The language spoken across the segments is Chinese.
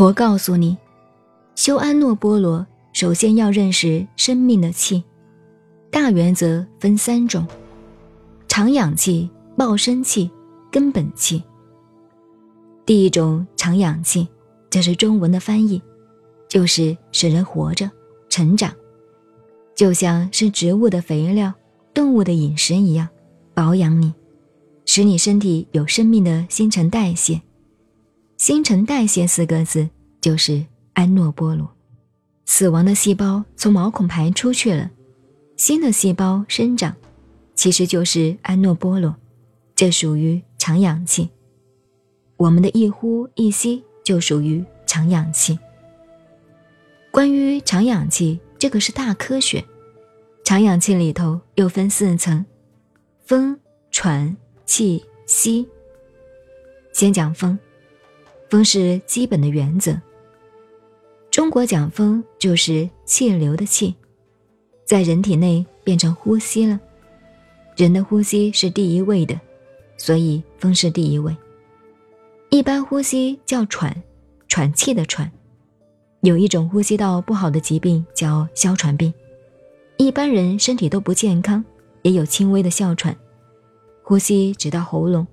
佛告诉你，修安诺波罗，首先要认识生命的气。大原则分三种：长养气、报生气、根本气。第一种长养气，这是中文的翻译，就是使人活着、成长，就像是植物的肥料、动物的饮食一样，保养你，使你身体有生命的新陈代谢。新陈代谢四个字就是安诺波罗，死亡的细胞从毛孔排出去了，新的细胞生长，其实就是安诺波罗，这属于长氧气。我们的一呼一吸就属于长氧气。关于长氧气，这个是大科学。长氧气里头又分四层：风、喘、气、息。先讲风。风是基本的原则。中国讲风就是气流的气，在人体内变成呼吸了。人的呼吸是第一位的，所以风是第一位。一般呼吸叫喘，喘气的喘。有一种呼吸道不好的疾病叫哮喘病。一般人身体都不健康，也有轻微的哮喘，呼吸直到喉咙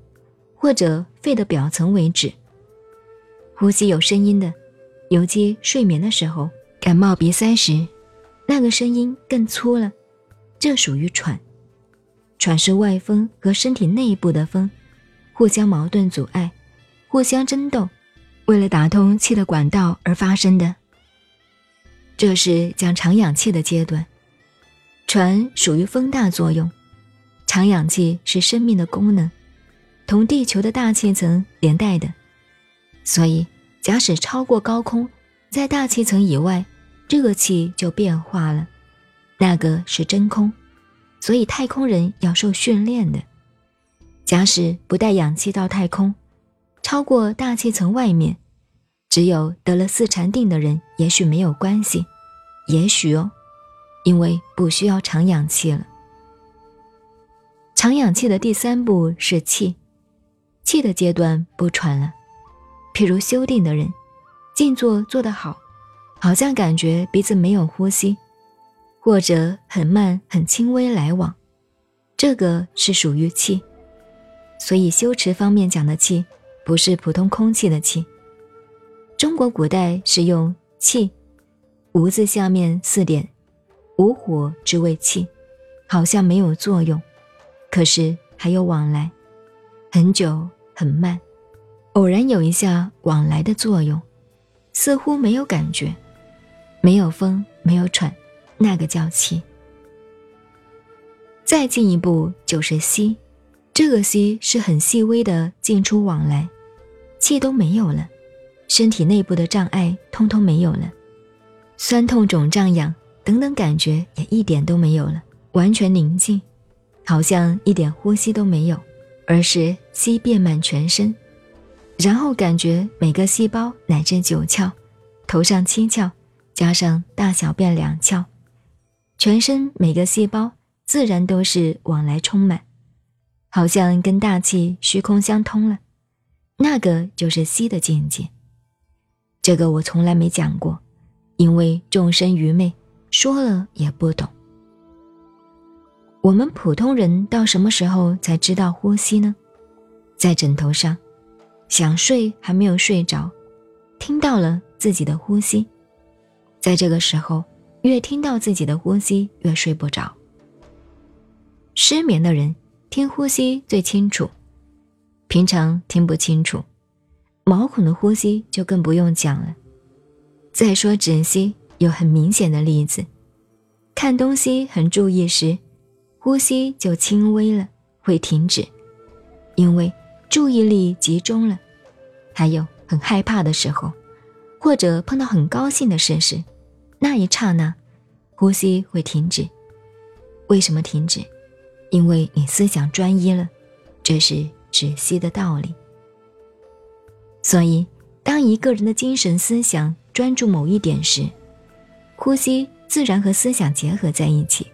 或者肺的表层为止。呼吸有声音的，尤其睡眠的时候、感冒鼻塞时，那个声音更粗了，这属于喘。喘是外风和身体内部的风互相矛盾阻碍、互相争斗，为了打通气的管道而发生的。这是讲长氧气的阶段。喘属于风大作用，长氧气是生命的功能，同地球的大气层连带的。所以，假使超过高空，在大气层以外，这个气就变化了，那个是真空。所以，太空人要受训练的。假使不带氧气到太空，超过大气层外面，只有得了四禅定的人，也许没有关系，也许哦，因为不需要长氧气了。长氧气的第三步是气，气的阶段不喘了。譬如修定的人，静坐做得好，好像感觉鼻子没有呼吸，或者很慢很轻微来往，这个是属于气。所以修持方面讲的气，不是普通空气的气。中国古代是用气，无字下面四点，无火之谓气，好像没有作用，可是还有往来，很久很慢。偶然有一下往来的作用，似乎没有感觉，没有风，没有喘，那个叫气。再进一步就是息，这个息是很细微的进出往来，气都没有了，身体内部的障碍通通没有了，酸痛肿胀痒等等感觉也一点都没有了，完全宁静，好像一点呼吸都没有，而是息遍满全身。然后感觉每个细胞乃至九窍，头上七窍，加上大小便两窍，全身每个细胞自然都是往来充满，好像跟大气虚空相通了。那个就是息的境界。这个我从来没讲过，因为众生愚昧，说了也不懂。我们普通人到什么时候才知道呼吸呢？在枕头上。想睡还没有睡着，听到了自己的呼吸，在这个时候，越听到自己的呼吸越睡不着。失眠的人听呼吸最清楚，平常听不清楚，毛孔的呼吸就更不用讲了。再说止息，有很明显的例子，看东西很注意时，呼吸就轻微了，会停止，因为。注意力集中了，还有很害怕的时候，或者碰到很高兴的事时，那一刹那，呼吸会停止。为什么停止？因为你思想专一了，这是止息的道理。所以，当一个人的精神思想专注某一点时，呼吸自然和思想结合在一起，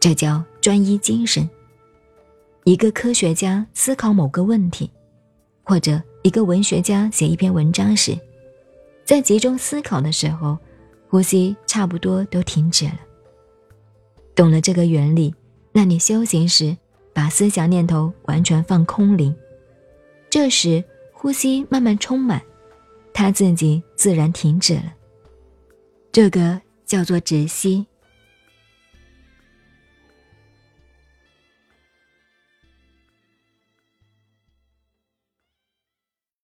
这叫专一精神。一个科学家思考某个问题，或者一个文学家写一篇文章时，在集中思考的时候，呼吸差不多都停止了。懂了这个原理，那你修行时把思想念头完全放空灵，这时呼吸慢慢充满，它自己自然停止了。这个叫做止息。